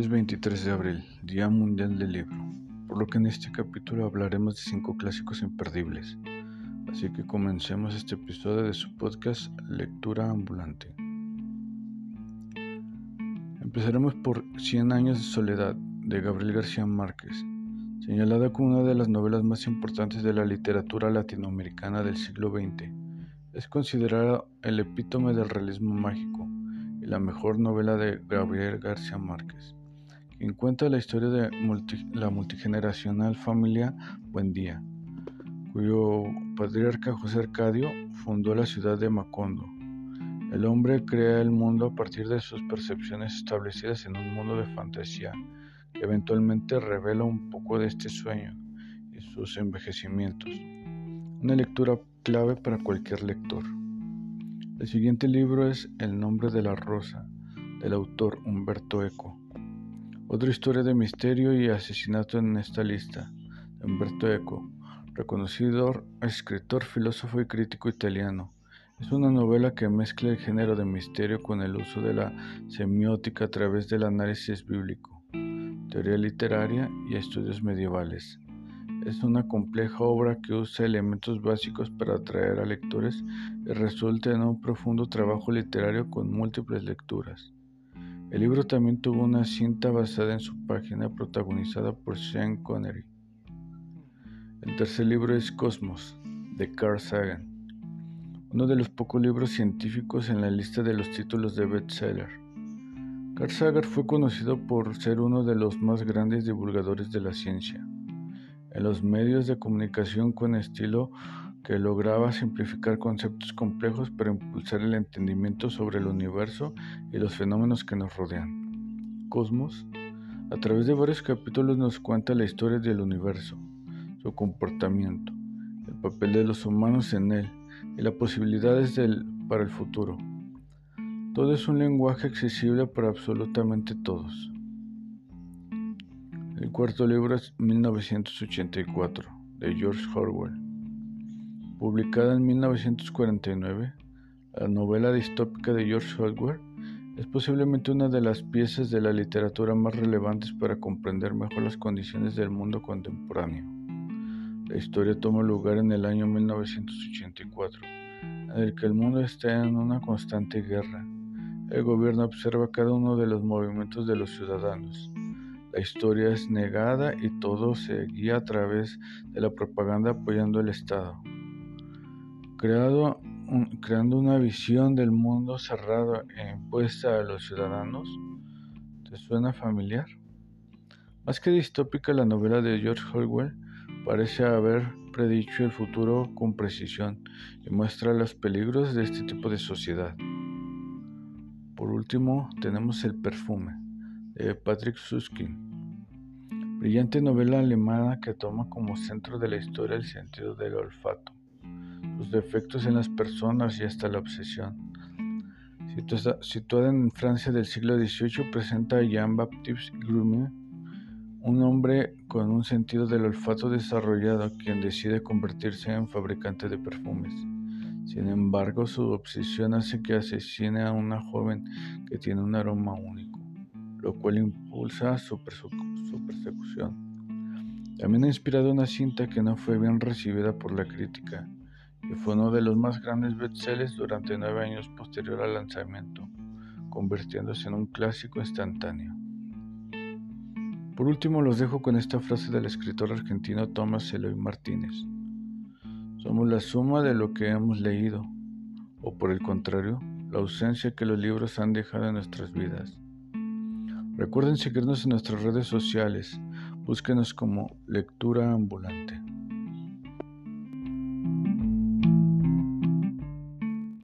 Es 23 de abril, Día Mundial del Libro, por lo que en este capítulo hablaremos de cinco clásicos imperdibles. Así que comencemos este episodio de su podcast Lectura Ambulante. Empezaremos por Cien años de soledad de Gabriel García Márquez, señalada como una de las novelas más importantes de la literatura latinoamericana del siglo XX. Es considerada el epítome del realismo mágico y la mejor novela de Gabriel García Márquez, quien cuenta la historia de la multigeneracional familia Buendía, cuyo patriarca José Arcadio fundó la ciudad de Macondo. El hombre crea el mundo a partir de sus percepciones establecidas en un mundo de fantasía, que eventualmente revela un poco de este sueño y sus envejecimientos. Una lectura clave para cualquier lector. El siguiente libro es El nombre de la rosa, del autor Humberto Eco. Otra historia de misterio y asesinato en esta lista, Humberto Eco, reconocido escritor, filósofo y crítico italiano. Es una novela que mezcla el género de misterio con el uso de la semiótica a través del análisis bíblico, teoría literaria y estudios medievales. Es una compleja obra que usa elementos básicos para atraer a lectores y resulta en un profundo trabajo literario con múltiples lecturas. El libro también tuvo una cinta basada en su página protagonizada por Sean Connery. El tercer libro es Cosmos, de Carl Sagan, uno de los pocos libros científicos en la lista de los títulos de bestseller. Carl Sagan fue conocido por ser uno de los más grandes divulgadores de la ciencia en los medios de comunicación con estilo que lograba simplificar conceptos complejos para impulsar el entendimiento sobre el universo y los fenómenos que nos rodean. Cosmos, a través de varios capítulos nos cuenta la historia del universo, su comportamiento, el papel de los humanos en él y las posibilidades del, para el futuro. Todo es un lenguaje accesible para absolutamente todos. El cuarto libro es 1984, de George Orwell. Publicada en 1949, la novela distópica de George Orwell es posiblemente una de las piezas de la literatura más relevantes para comprender mejor las condiciones del mundo contemporáneo. La historia toma lugar en el año 1984, en el que el mundo está en una constante guerra. El gobierno observa cada uno de los movimientos de los ciudadanos la historia es negada y todo se guía a través de la propaganda apoyando el Estado, creando una visión del mundo cerrado e impuesta a los ciudadanos. ¿Te suena familiar? Más que distópica, la novela de George Orwell parece haber predicho el futuro con precisión y muestra los peligros de este tipo de sociedad. Por último, tenemos El perfume de Patrick Susskind, brillante novela alemana que toma como centro de la historia el sentido del olfato, defectos en las personas y hasta la obsesión. Situada en Francia del siglo XVIII, presenta a Jean-Baptiste Grumier, un hombre con un sentido del olfato desarrollado quien decide convertirse en fabricante de perfumes. Sin embargo, su obsesión hace que asesine a una joven que tiene un aroma único lo cual impulsa su, persecución. También ha inspirado una cinta que no fue bien recibida por la crítica y fue uno de los más grandes bestsellers durante nueve años posterior al lanzamiento, convirtiéndose en un clásico instantáneo. Por último, los dejo con esta frase del escritor argentino Tomás Eloy Martínez. Somos la suma de lo que hemos leído, o por el contrario, la ausencia que los libros han dejado en nuestras vidas. Recuerden seguirnos en nuestras redes sociales. Búsquenos como Lectura Ambulante.